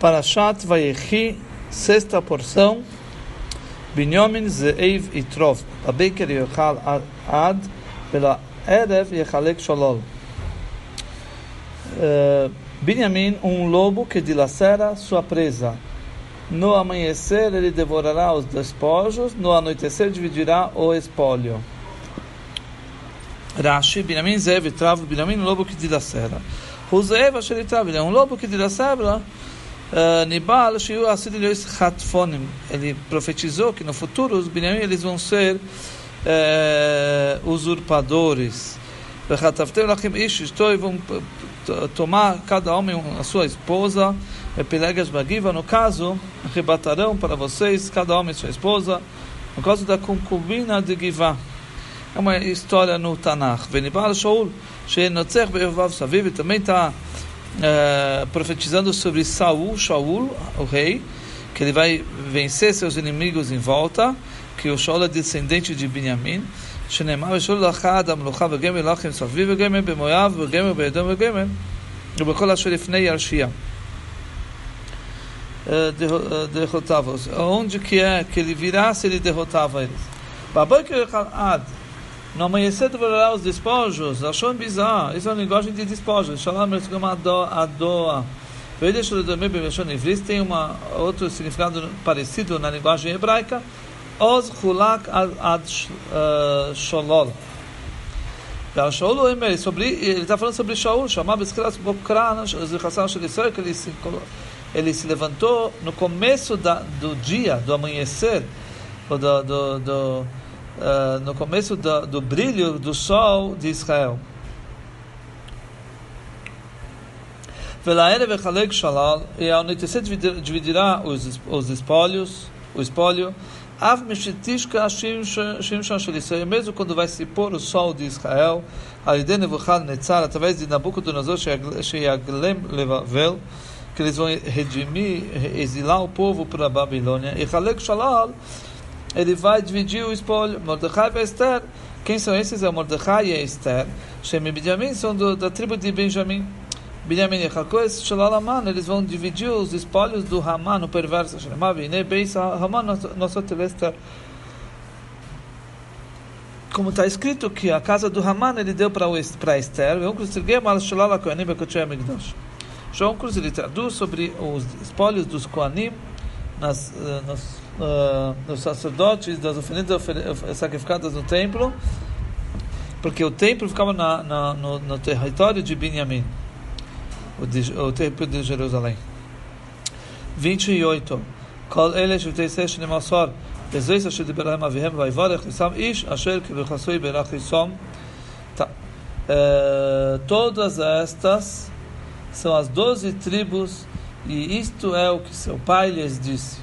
Parashat Vayechi, sexta porção. Binyamin Ze'ev e Trov. Babeker Yochal Ad, pela Erev Yechalek Sholol. Uh, Binyamin, um lobo que dilacera sua presa. No amanhecer ele devorará os despojos, no anoitecer dividirá o espólio. Rashi, Binyamin Zev Trav, Binyamin, lobo que dilacera. O Zev Asher Trav, é um lobo que dilacera Nibal Asidilhos Hatfonim. Ele profetizou que no futuro os Binyamin eles vão ser uh, usurpadores. E vão tomar cada homem a sua esposa. No caso, arrebatarão para vocês cada homem sua esposa, no caso da concubina de Givá. É uma história no Tanakh. Venibal Shaul, Sheenotzech Be'evav Saviv, também está uh, profetizando sobre Saul, Shaul, o rei, que ele vai vencer seus inimigos em volta, que o Shaul é descendente de Benjamim. שנאמר ושאול לאחד המלוכה וגמל לכם סביב וגמל במואב וגמל באדום וגמל ובכל אשר לפני ירשיע. derrotava-os. Onde que é que ele virasse, ele derrotava eles. Babanque Ad, No amanhecer devorará os despojos, achou bizarro. Isso é uma linguagem de despojos. Shalom adoa. Tem uma, outro significado parecido na linguagem hebraica. Oz hulak ad sholol. Shaul sobre ele está falando sobre Shaul, chamava escravos Bokran, que ele se ele se levantou no começo da, do dia, do amanhecer, do, do, do uh, no começo do, do brilho do sol de Israel. E ao anoitecer dividirá os, os espólios, o espólio, mesmo quando vai se pôr o sol de Israel, através de Nabucodonosor, que eles vão redimir, exilar o povo para a Babilônia. E Halek Shalal, ele vai dividir o espólio. Mordecai e Esther. Quem são esses? É Mordecai e Esther. Shem e Benjamin são do, da tribo de Benjamim. Benjamin e Halkoes Shalalaman, eles vão dividir os espólios do Haman, o perverso. Haman, nosso Esther. Como está escrito que a casa do Haman ele deu para Esther. João Cruz ele traduz sobre os espólios dos Koanim nas, uh, nos, uh, nos sacerdotes das oferendas sacrificadas no templo, porque o templo ficava na, na, no, no, território de Binyamin, o, de, o templo de Jerusalém. 28. כל אלה שבטי ישראל שנמסור בזריס אשר דיבר להם אביהם ויברך לשם איש אשר כבחסוי ברך לשום Todas estas são as doze tribos, e isto é o que seu pai lhes disse.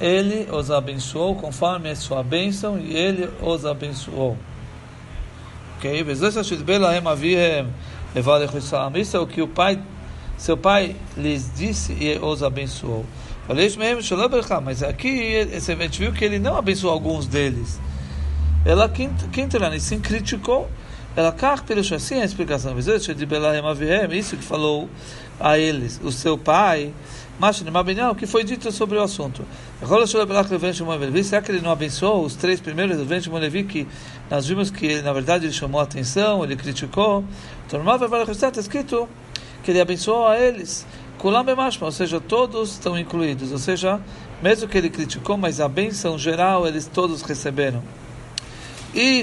Ele os abençoou conforme a sua bênção, e ele os abençoou. Ok? Isso é o que o pai, seu pai lhes disse e os abençoou. Mas aqui a gente viu que ele não abençoou alguns deles. Ela quinta, sim criticou ela pelo assim a explicação. Isso que falou a eles, o seu pai, o que foi dito sobre o assunto. Será que ele não abençoou os três primeiros do Vente Levi que nós vimos que na verdade ele chamou a atenção, ele criticou? Então, está escrito que ele abençoou a eles. Ou seja, todos estão incluídos. Ou seja, mesmo que ele criticou, mas a bênção geral eles todos receberam. E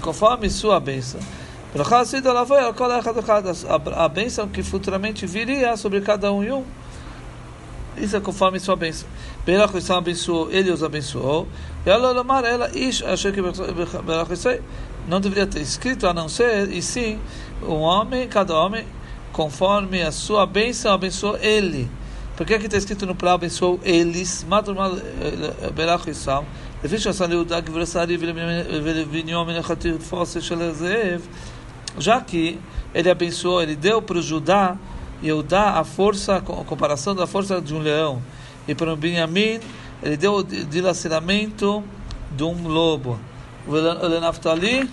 conforme sua bênção. A bênção que futuramente viria sobre cada um e um. Isso é conforme sua bênção. Berachissam abençoou, ele os abençoou. E ela ela, Ish asher kebichosu. Não deveria ter escrito a não ser, e sim, um homem, cada homem, conforme a sua bênção, abençoou ele. Por que está escrito no plano abençoou eles? Maturmal Berachissam. לפי שעשה ליהודה גברסרי ולבניו מן החטיפוסה של הזאב, já que ele abençoou, ele deu para o Judá, Yehudá, a força, a comparação da força de um leão, e para o Benjamim, ele deu o dilaceramento de um lobo. O Naftali,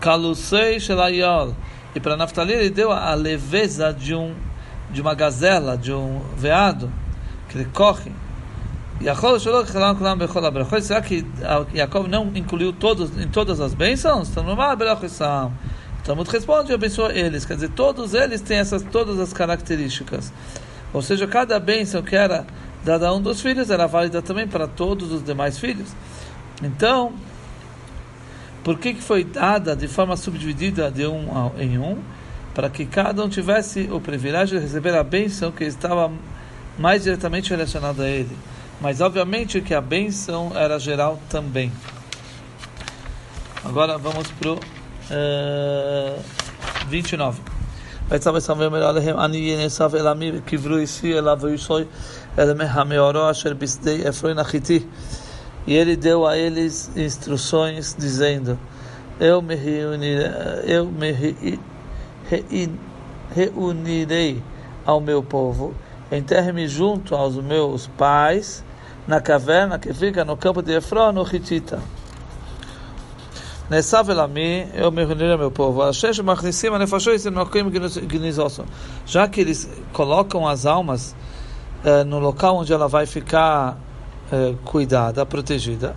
Kalusei Shelayal, e para Naftali ele deu a leveza de um de uma gazela, de um veado, que ele corre, Será que Jacob não incluiu todos em todas as bênçãos? Então, Talmud responde e abençoa eles. Quer dizer, todos eles têm essas todas as características. Ou seja, cada bênção que era dada a um dos filhos era válida também para todos os demais filhos. Então, por que, que foi dada de forma subdividida de um em um? Para que cada um tivesse o privilégio de receber a bênção que estava mais diretamente relacionada a ele. Mas obviamente que a bênção era geral também. Agora vamos para o uh, 29. ויצא ושם עליהם אני ינסף אל עמי וקברו אישי אליו וישוי אל המאורו אשר בשדה אפרים החיתי. E ele deu a eles instruções dizendo: Eu me reunirei, eu me reunirei ao meu povo, enterre-me junto aos meus pais na caverna que fica no campo de Efron, no Hitita. Nessav elami, eu me reunirei ao meu povo. Já que eles colocam as almas eh, no local onde ela vai ficar eh, cuidada, protegida.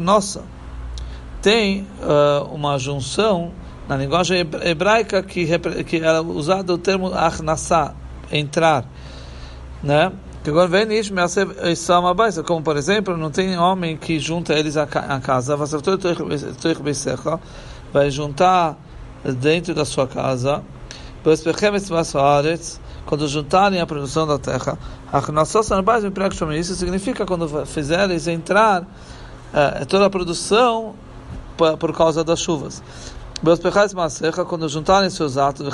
nossa tem uma junção na linguagem hebraica que, que era usado o termo achnasa, entrar né? Como por exemplo, não tem homem que junta eles à casa, vai juntar dentro da sua casa, quando juntarem a produção da terra, isso significa quando fizeres entrar uh, toda a produção por causa das chuvas. Quando juntarem seus atos,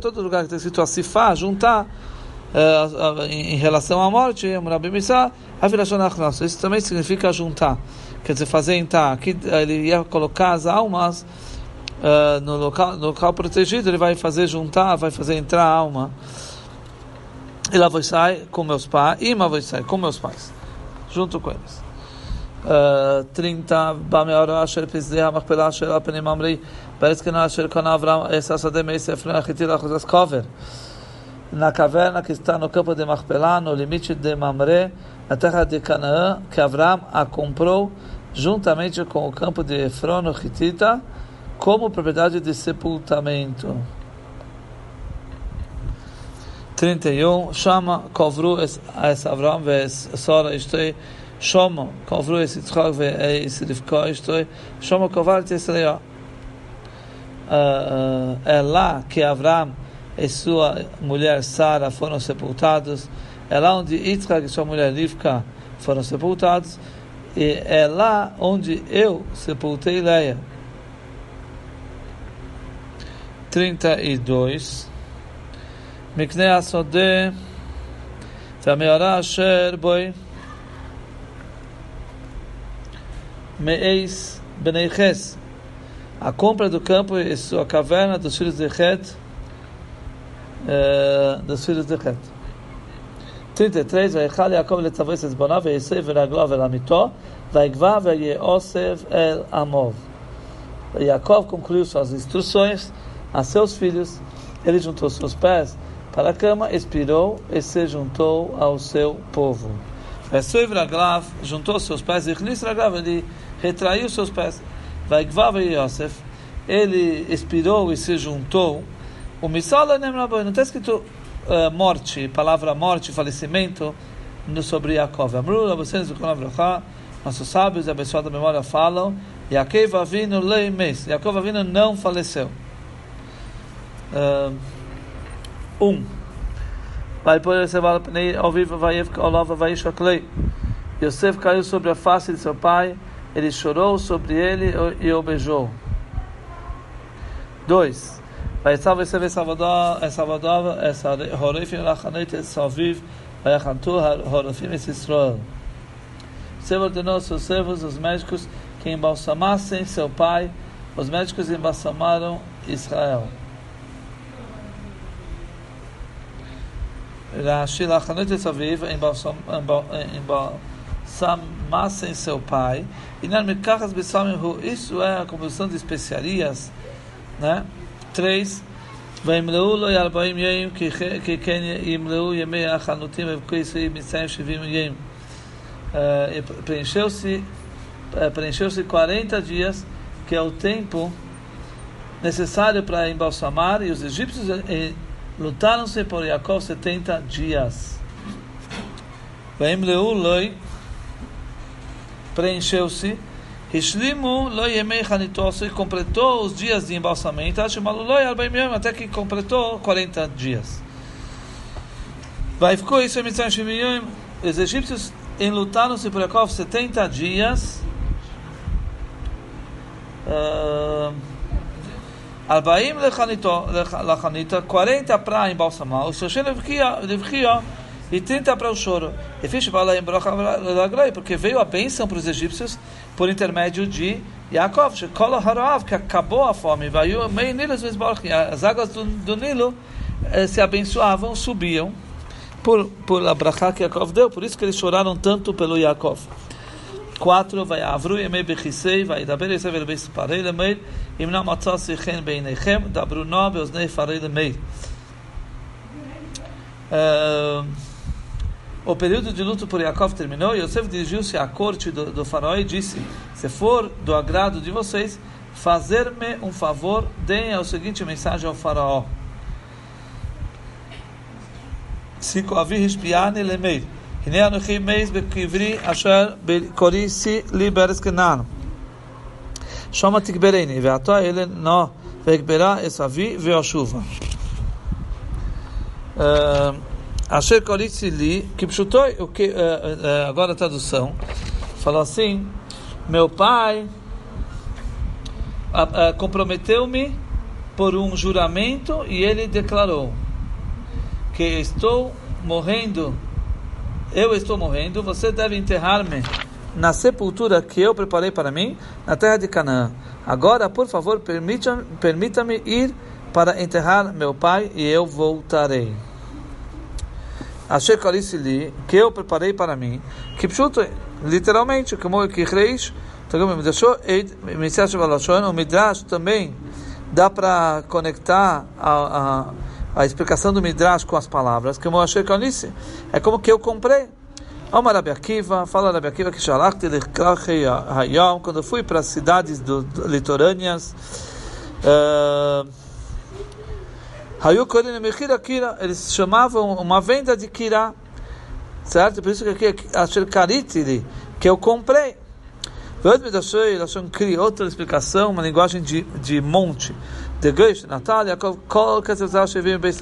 todo lugar que está escrito a Sifá, juntar uh, em relação à morte, isso também significa juntar, quer dizer, fazer entrar. Aqui ele ia colocar as almas uh, no, local, no local protegido, ele vai fazer juntar, vai fazer entrar a alma. E lá vou sair com meus pais, e vou sair com meus pais, junto com eles. Eh, 30 Bameora Asher Pizdea Machpelah Asher Apenim Amri Bereskena Asher Kona Avram Esasade Meis Efraim Achitir Achuzas Kover na caverna que está no campo de Machpelah, no limite de Mamre, na terra de Canaã, que Avram a comprou juntamente com o campo de Efron, Hitita, como propriedade de sepultamento. 31. Shama kovru es Avram ve Sora, isto é, Shlomo kovru es Yitzchak e es Rivka isto Shlomo kovar es Leó. É lá que Avram e sua mulher Sara foram sepultados. É lá onde Yitzchak e sua mulher Rivka foram sepultados. E é lá onde eu sepultei Leia. 32 Mikne Asodeh Tameorah Asher מאיס בני חס. A compra do campo e sua caverna dos filhos de Het uh, dos filhos de Het. 33, ויכל יעקב לצוויס את בוניו ויסב ורגלו ולעמיתו ויגבה ויאוסף אל עמוב. Jacob concluiu suas instruções a seus filhos, ele juntou seus pés para a cama, expirou e se juntou ao seu povo. Vesuiv Raglav juntou seus pés, e Raglav, ele retraiu seus pés. Vaigvav Yosef, ele expirou e se juntou o Misala não está escrito uh, morte, palavra morte, falecimento, no, sobre Yaakov. Amru, vocês, nossos sábios abençoada memória falam, Yaakov Avinu leimes, Yaakov Avinu não faleceu. Uh, um. Vai por esse ao vivo, vai olava, vai. Yosef caiu sobre a face de seu pai, ele chorou sobre ele e o beijou. 2. Vai estar você ver Salvador, é Salvador, é essa Horofim Lachanet é Salviv, vai cantar Horofim é Israel. Senhor ordenou seus servos, os médicos, que embalsamassem seu pai. Os médicos embalsamaram Israel Etzaviv embalsamassem seu pai. E na Mekachas Bessamim, isso é a composição de especiarias né? Três. וימלאו לו ארבעים ימים כי כן ימלאו ימי החנותים וכויסי מצרים שבעים ימים. Preencheu-se preencheu-se 40 dias, que é o tempo necessário para embalsamar, e os egípcios lutaram-se por Jacó 70 dias. Vaimleu loi preencheu-se Hishlimu lo yemei hanitosu e completou os dias de embalsamento, até que completou 40 dias. Vai ficou isso em os egípcios enlutaram-se por Yaakov 70 dias. Arbaim lechanita, 40 para embalsamar, o Shoshen levkia e 30 para o choro. E fiz porque veio a bênção para os egípcios por intermédio de Yaakov, que acabou a fome. As águas do, do Nilo eh, se abençoavam, subiam por, por a brachá que Yaakov deu, por isso que eles choraram tanto pelo Yaakov. 4. Vai avru yemei bechisei, vai daber yosef el beis parei lemeir, im na matzah sichen beinechem, dabru no beoznei farei lemeir. Uh, o período de luto por Yaakov terminou e Yosef dirigiu-se à corte do, do faraó e disse: Se for do agrado de vocês, fazer-me um favor, deem a seguinte mensagem ao faraó. 5. Avi hispiane lemeir. הנה אנוכי מייז בקברי אשר קוריסי לי בארץ כנען. שמה תגברני, ועתה אלה נא ואגברה את אבי ואשובה. Asher que o que, agora a tradução, falou assim, meu pai comprometeu-me por um juramento e ele declarou que estou morrendo, eu estou morrendo, você deve enterrar-me na sepultura que eu preparei para mim, na terra de Canaã. Agora, por favor, permita-me permita ir para enterrar meu pai e eu voltarei. Asher li, que eu preparei para mim, que pshuto, literalmente, como que reis, me deixou o Midrash também dá para conectar a, a, a, explicação do Midrash com as palavras, como Asher Kalisi, é como que eu comprei. Omar Rabi Akiva, fala Rabi Akiva que Shalachti Hayom, quando eu fui para as cidades do, do, litorâneas, uh, eles chamavam uma venda de Kira, certo? Por isso que aqui é Asher Karitili, que eu comprei. Outra explicação, uma linguagem de, de monte. De Geish,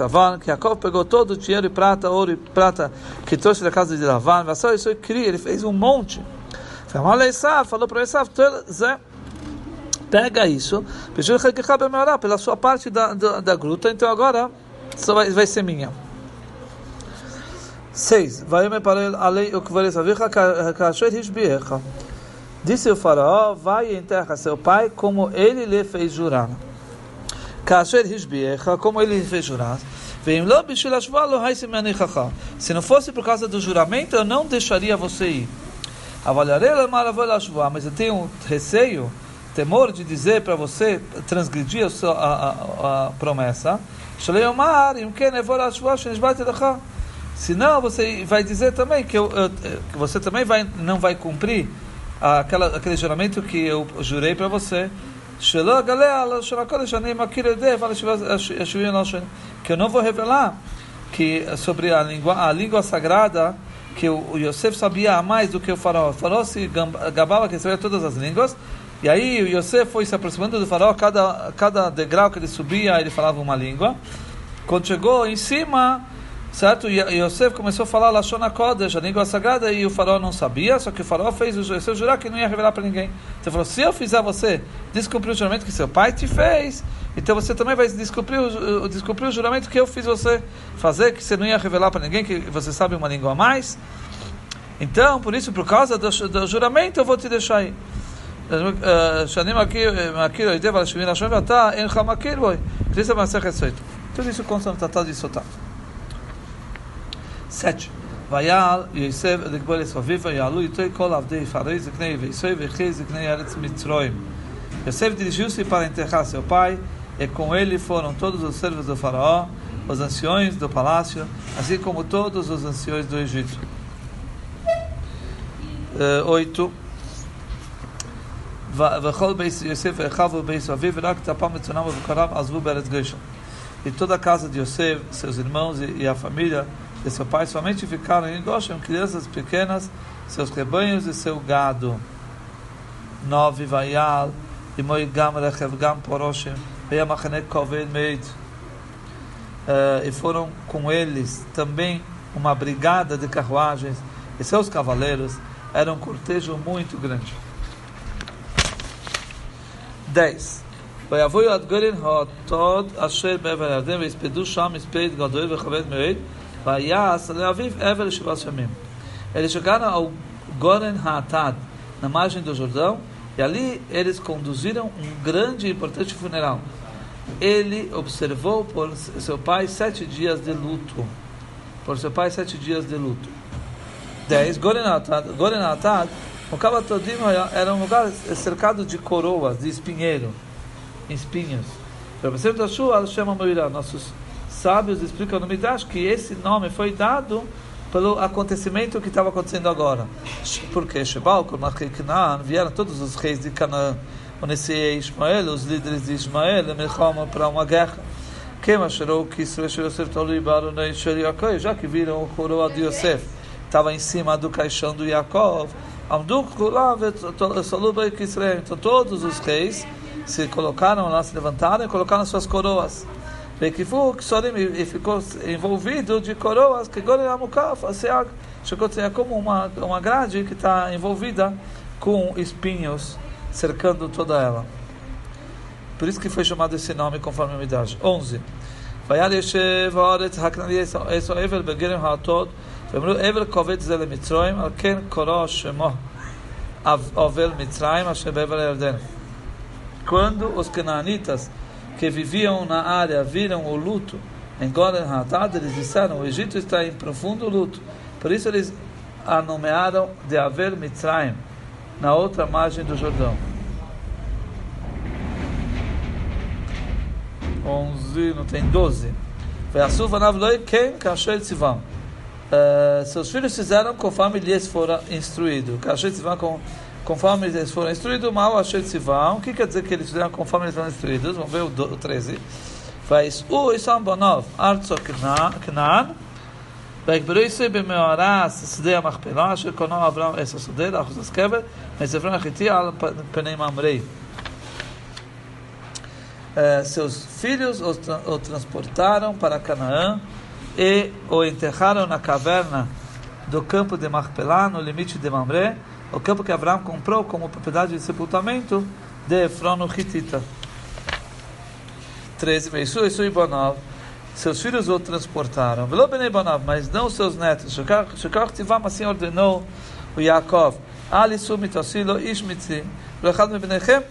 Lavan, que Yaakov pegou todo o dinheiro e prata, ouro e prata que trouxe da casa de Lavan, Vassou isso ele fez um monte. Falou para Esav, pega isso, pela sua parte da, da, da gruta, então agora só vai, vai ser minha. 6. Disse o faraó, vai e enterra seu pai como ele lhe fez jurar. Como ele lhe fez jurar. Se não fosse por causa do juramento, eu não deixaria você ir. Mas eu tenho receio temor de dizer para você transgredir a, a, a, promessa, senão você vai dizer também que, eu, que você também vai, não vai cumprir aquela, aquele juramento que eu jurei para você, que eu não vou revelar que sobre a língua, a língua sagrada que o Yosef sabia mais do que o faraó. O faraó se gabava que sabia todas as línguas, e aí o Yosef foi se aproximando do faraó, cada, cada degrau que ele subia, ele falava uma língua. Quando chegou em cima, certo? E Yosef começou a falar Lashon Kodesh, a língua sagrada, e o faraó não sabia, só que o faraó fez o Yosef jurar que não ia revelar para ninguém. Então falou, se eu fizer você descumprir o juramento que seu pai te fez, então você também vai descumprir o, descumprir o juramento que eu fiz você fazer, que você não ia revelar para ninguém, que você sabe uma língua a mais. Então, por isso, por causa do, do juramento, eu vou te deixar aí. שאני מכיר היטב על שביעין השם ואתה אינך מכיר בו. כניסה במסכת סויטו. Tudo isso consta no Tratado de Sotá. 7. ויעל יוסף לגבור לסביב ויעלו איתו כל עבדי פרעי זקני ויסוי וכי זקני ארץ מצרים. Yosef dirigiu-se para enterrar seu pai e com ele foram todos os servos do faraó, os anciões do palácio, assim como todos os anciões do Egito. Uh, oito. וכל בית יוסף הרחבו בית אביו ורק טפם מצונם ובקריו עזבו בארץ גושן. E toda a casa de Yosef, seus irmãos e, a família de seu pai somente ficaram em Goshen, crianças pequenas, seus rebanhos e seu gado. Nove Vaial, e Moigam Rechev Gam Poroshem, Veiamachane Koved Meid. E foram com eles também uma brigada de carruagens, e seus cavaleiros eram um cortejo muito grande. 10. ויבואו עד גולן התוד אשר בעבר הירדן ויספדו שם מספד גדול וכבד מאוד ויעש לאביו עבר לשבעה ימים. Eles chegaram ao Goren Hatad, na margem do Jordão, e ali eles conduziram um grande e importante funeral. Ele observou por seu pai sete dias de luto. Por seu pai, sete dias de luto. 10. Goren Hatad, Goren Hatad o Kabatodim era um lugar cercado de coroas, de espinheiro, espinhos. Nossos sábios explicam no Midrash que esse nome foi dado pelo acontecimento que estava acontecendo agora. Porque Shebal, Canaan, vieram todos os reis de Canaã, Onesiei Ismael, os líderes de Ismael, para uma guerra. Já que viram o coroa de Yosef, estava em cima do caixão do Yaakov, Kisrei. Então todos os reis se colocaram lá, se levantaram e colocaram suas coroas. E ficou envolvido de coroas que Gorem Amukaf, assim, ah, chegou a como uma, uma grade que está envolvida com espinhos cercando toda ela. Por isso que foi chamado esse nome conforme a idade. 11. Vayar Yeshev Oretz Haknali Esoevel Begerem Hatod. ואמרו אבל כובד זה למצרים על כן קורא שמו אבל מצרים אשר בעבר הירדן. Quando os cananitas que viviam na área viram o luto em Goren Hatad, eles disseram: o Egito está em profundo luto. Por isso eles a nomearam de Avel Mitzrayim, na outra margem do Jordão. 11, não tem 12. quem Sivam. Uh, seus filhos fizeram conforme lhes fora instruído. Kasher Sivam com conforme eles foram instruídos, mal Asher Sivam. O que quer dizer que eles fizeram conforme eles foram instruídos? Vamos ver o, do, o 13. Vais u Isam Bonov, Arzo Knan, ויקברו ישראל במאורס שדה המכפלה אשר קונו אברהם עשר שדה לאחוז הסקבר מספרון החיתי על פני ממרei seus filhos o, o transportaram para Canaã e o enterraram na caverna do campo de Machpelah, no limite de Mamre, o campo que Abraão comprou como propriedade de sepultamento de Efron Hitita. 13. Meisu, Isu e Bonov. Seus filhos o transportaram. Velo Benei Bonov, mas não seus netos. Shekach Tivam assim ordenou o Yaakov. Ali sumitosilo ishmitzi. Lechad mebenechem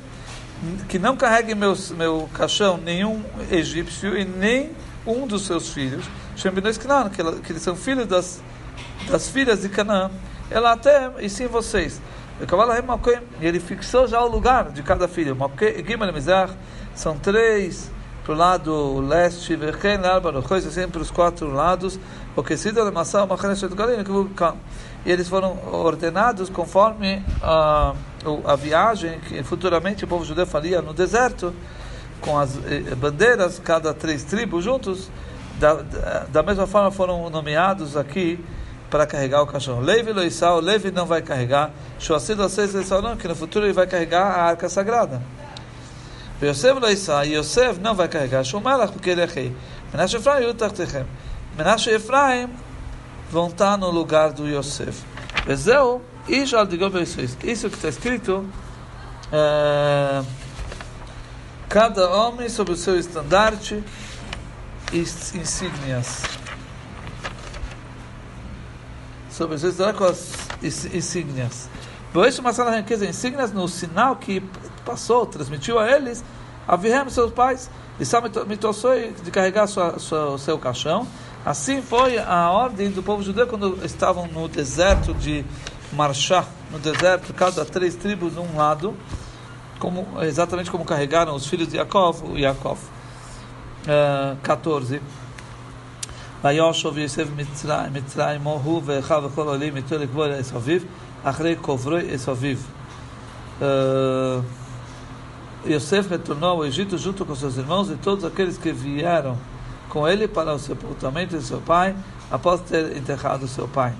que não carregue meus, meu caixão nenhum egípcio e nem um dos seus filhos, que, que eles são filhos das, das filhas de Canaã. Ela até, e sim vocês. E ele fixou já o lugar de cada filho. São três para o lado leste, assim para os quatro lados. E eles foram ordenados conforme a, a viagem que futuramente o povo judeu faria no deserto, com as eh, bandeiras, cada três tribos juntos. Da, da, mesma forma foram nomeados aqui para carregar o cachorro. Levi Loisal, Levi não vai carregar. Shoasid Loseis não, que no futuro ele vai carregar a arca sagrada. Yosef Loisal, Yosef não vai carregar. Shumalach, porque ele é rei. Menashe Efraim, Yutach Menashe e Efraim vão estar no lugar do Yosef. Vezeu, Ishal de Isso que está escrito. É, cada homem sob o seu estandarte e insígnias. Sobre seu estandarte com as insígnias. Boish Masala riqueza insígnias no sinal que passou, transmitiu a eles, a Vihem, seus pais, e Sam de carregar sua, sua, seu caixão. Assim foi a ordem do povo judeu quando estavam no deserto de Marchá, no deserto, cada três tribos de um lado, como, exatamente como carregaram os filhos de Yaakov, o Yaakov. Uh, 14. ויושוב יוסף מצרים, מצרים הוא ואחיו וכל העולים איתו לקבור את אביו, אחרי קוברי את אביו. Yosef retornou ao Egito junto com seus irmãos e todos aqueles que vieram com ele para o sepultamento de seu pai, após ter enterrado seu pai.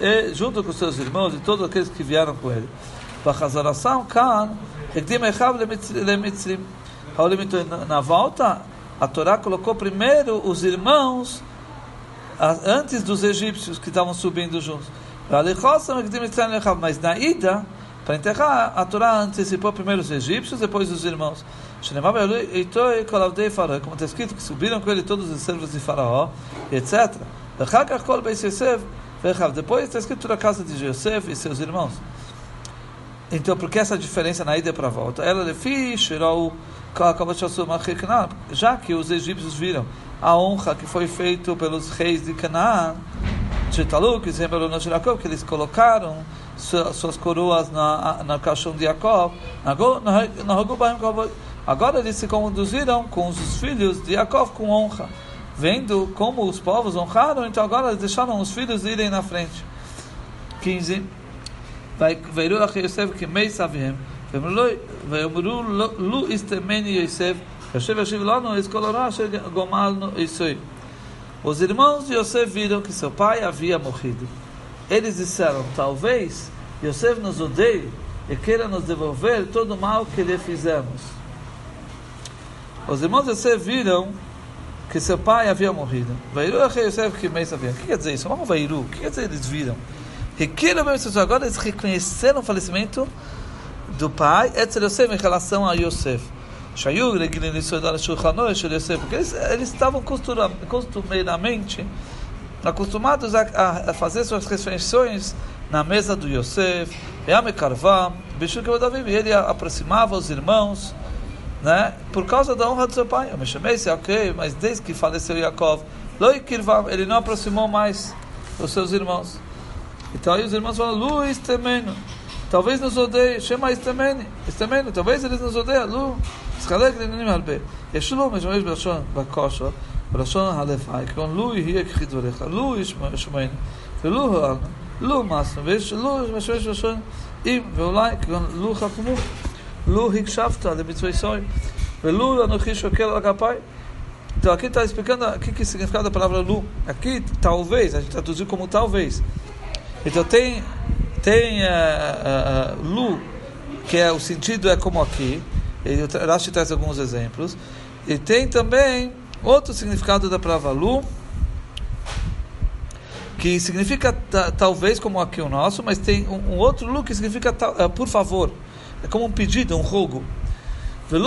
E junto com seus irmãos e todos aqueles que vieram com ele. na volta, a Torá colocou primeiro os irmãos antes dos egípcios que estavam subindo juntos. Mas na ida, para enterrar, a Torá antecipou primeiro os egípcios, depois os irmãos. Como está escrito, que subiram com ele todos os servos de Faraó, etc. Depois está escrito na casa de José e seus irmãos. Então, por que essa diferença na ida para a volta? Ela já que os egípcios viram a honra que foi feita pelos reis de Canaã, que eles colocaram suas coroas na, na caixão de Jacob, agora eles se conduziram com os filhos de Jacob com honra. Vendo como os povos honraram, então agora eles deixaram os filhos irem na frente. 15. ויראו אחי יוסף כמי סביהם, ויאמרו לו הסתמני יוסף, יושב ישיב לנו את כל הרע אשר גומלנו עשוי. Os irmãos de Yosef viram que seu pai havia morrido. Eles disseram: Talvez Yosef nos odeie e queira nos devolver todo o mal que lhe fizemos. Os irmãos de Yosef viram que seu pai havia morrido. Vairu Yosef que mês havia. O que quer dizer isso? Vamos Vairu. O que quer dizer eles viram? Agora eles reconheceram o falecimento do pai, Etzel Yosef, em relação a Yosef. Porque eles, eles estavam costumeiramente acostumados a, a, fazer suas refeições na mesa do Yosef, ele aproximava os irmãos, né, por causa da honra do seu pai. Eu me chamei ok, mas desde que faleceu Yaakov, ele não aproximou mais os seus irmãos. Então aí os irmãos falam, Luiz temeno, talvez nos odeie, chama Istemene, Istemene, talvez eles nos odeiam, Lu. מתחלק לעניינים הרבה. יש לו משמש בלשון בכושר, בלשון הלפאי, כגון לו יהיה כחי דבריך, לו ישמענו, ולו הועלנו, לו מסנו, ויש לו משמש בלשון אם, ואולי כגון לו חכמו, לו הקשבת למצווי סוי, ולו אנוכי שוקל על כפיי. Então aqui está explicando o que, que significa a palavra lu. Aqui, talvez, a gente traduziu como talvez. Então tem, tem uh, uh, uh, lu, que é o sentido é como aqui, ele, Rashi traz alguns exemplos. E tem também outro significado da palavra lu, que significa talvez como aqui o nosso, mas tem um, um outro lu que significa uh, por favor. É como um pedido, um rogo. Eh,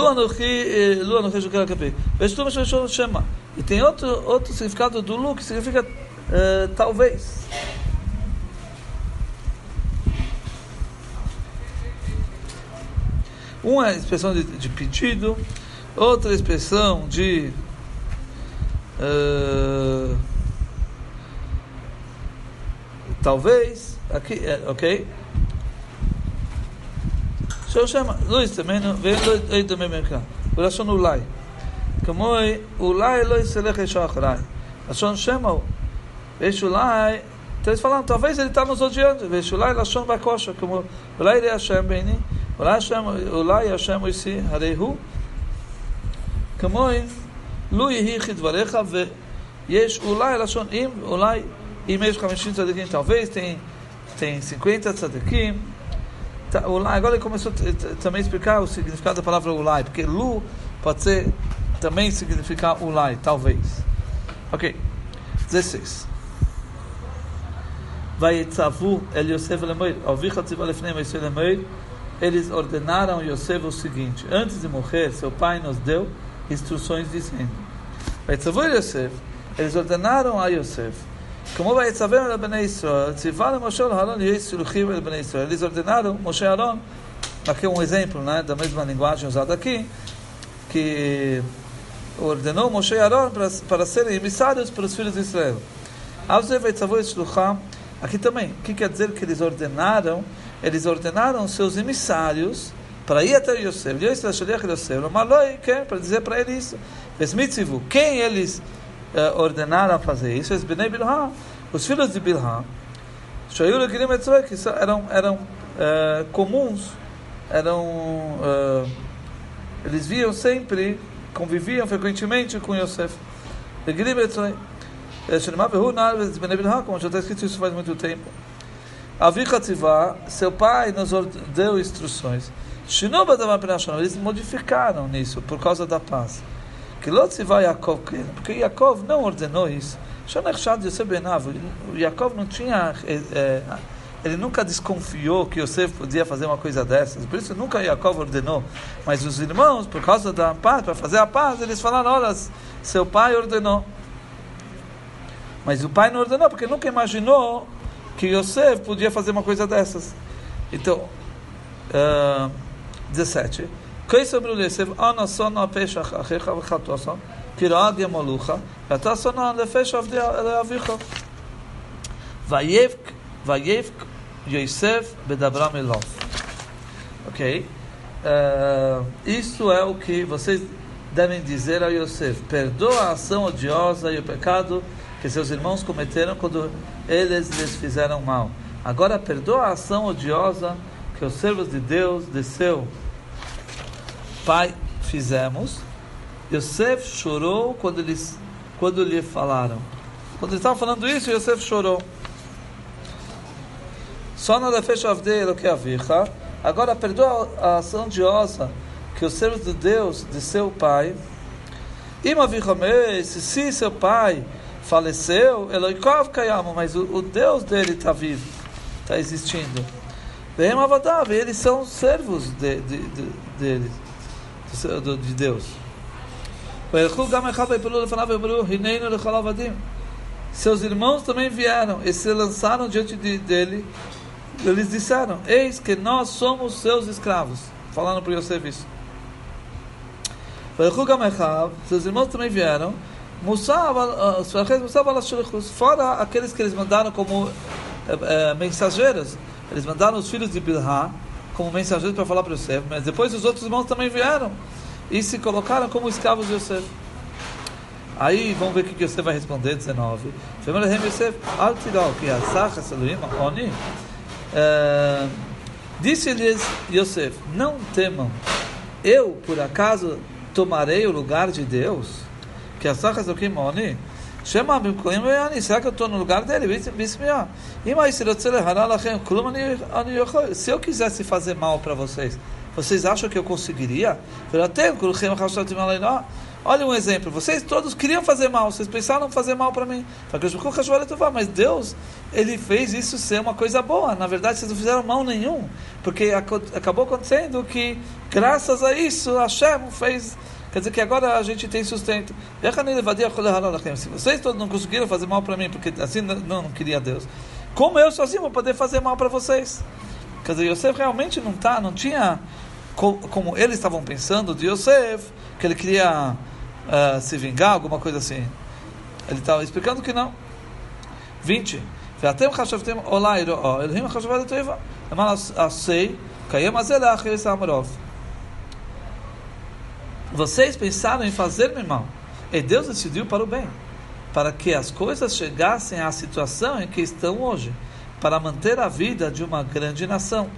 e tem outro, outro significado do lu que significa uh, talvez. Uma expressão de, de pedido, outra expressão de uh, talvez, aqui, é, ok? Show chama, Luiz também não vem aí também vem cá. O Lashon Ulai. כמו אולי לא יסלח ישוע אחריי. לשון שמה הוא. ויש אולי, eles falam, talvez ele está nos odiando. ויש אולי לשון בכושר, כמו אולי יראה השם בעיני. אולי השם עשי, הרי הוא כמוהם, לו יהי כדבריך, ויש אולי לשון אם, אולי אם יש 50 צדיקים, talvez tem, tem 50 tzadikim, agora ele começou também a explicar o significado da palavra ulai, porque lu pode ser também significar ulai, talvez. Ok, 16. ויצוו אל יוסף למועד, אביך ציווה לפני מויסי למועד, eles ordenaram a Yosef o seguinte: antes de morrer, seu pai nos deu instruções dizendo: Yosef, eles ordenaram a Yosef. Como vai saber a Bnei Israel, Tzivar Moshe Haron Yisruchim el Bnei Israel. Eles ordenaram Moshe Haron, aqui é um exemplo, né, da mesma linguagem usada aqui, que ordenou Moshe Haron para, para serem emissários para os filhos de Israel. Aqui também, o que quer dizer que eles ordenaram eles ordenaram seus emissários para ir até Yosef, para dizer para ele isso. Quem eles uh, ordenaram fazer isso? Os filhos de Bilhah, que eram, eram uh, comuns, eram, uh, eles viam sempre, conviviam frequentemente com Yosef. Como já está escrito isso faz muito tempo. Avichatzivá, seu pai nos deu instruções. Eles modificaram nisso por causa da paz. Que Yaakov, porque Yaakov não ordenou isso. Yaakov não tinha, é, é, ele nunca desconfiou que Yosef podia fazer uma coisa dessas. Por isso nunca Yaakov ordenou. Mas os irmãos, por causa da paz, para fazer a paz, eles falaram: olha, seu pai ordenou. Mas o pai não ordenou porque nunca imaginou que Yosef podia fazer uma coisa dessas. Então, uh, 17. Quem sobre o Yosef, Ana sono a peixe achecha v'chatosa, kirad yamalucha, v'ata sono a lefesh avdicha. Vayevk, vayevk, Yosef bedabram elov. Ok? Ah, uh, isso é o que vocês devem dizer a Yosef. Perdoa a ação odiosa e o pecado que seus irmãos cometeram quando eles lhes fizeram mal. Agora perdoa a ação odiosa que os servos de Deus, de seu pai, fizemos. Yosef chorou quando, eles, quando lhe falaram. Quando eles estavam falando isso, Yosef chorou. Só na defesa do que a Agora perdoa a ação odiosa que os servos de Deus, de seu pai, e se seu pai faleceu, Eloikov Kayama, mas o, o Deus dele está vivo, está existindo. Vem Avadav, eles são servos de, de, de, dele, de, de Deus. Seus irmãos também vieram e se lançaram diante de, dele. Eles disseram: Eis que nós somos seus escravos. Falando para Yosef isso. Seus irmãos também vieram Fora aqueles que eles mandaram como é, mensageiros, eles mandaram os filhos de Bilhá como mensageiros para falar para Yosef, mas depois os outros irmãos também vieram e se colocaram como escravos de Yosef. Aí vamos ver o que Yosef vai responder, 19. Disse-lhes Yosef: Não temam, eu por acaso tomarei o lugar de Deus? Que as sachas do Kimoni, Shema Bimkolim Veyani, será que eu estou no lugar dele? Se eu quisesse fazer mal para vocês, vocês acham que eu conseguiria? Olha um exemplo, vocês todos queriam fazer mal, vocês pensaram fazer mal para mim. Mas Deus, Ele fez isso ser uma coisa boa. Na verdade, vocês não fizeram mal nenhum, porque acabou acontecendo que, graças a isso, Hashem fez Quer dizer que agora a gente tem sustento. Se vocês todos não conseguiram fazer mal para mim, porque assim não, não queria Deus, como eu sozinho vou poder fazer mal para vocês? Quer dizer, Yosef realmente não tá, não tinha como eles estavam pensando de Yosef, que ele queria uh, se vingar, alguma coisa assim. Ele estava explicando que não. 20. ואתם חשבתם אולי רעו, אלוהים חשבה לטובה. למען עשי, קיים הזה לאחר סמרוב. Vocês pensaram em fazer-me mal. E Deus decidiu para o bem, para que as coisas chegassem à situação em que estão hoje, para manter a vida de uma grande nação.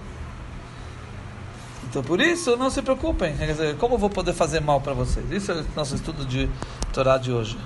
Então, por isso, não se preocupem. Como eu vou poder fazer mal para vocês? Isso é o nosso estudo de Torá de hoje.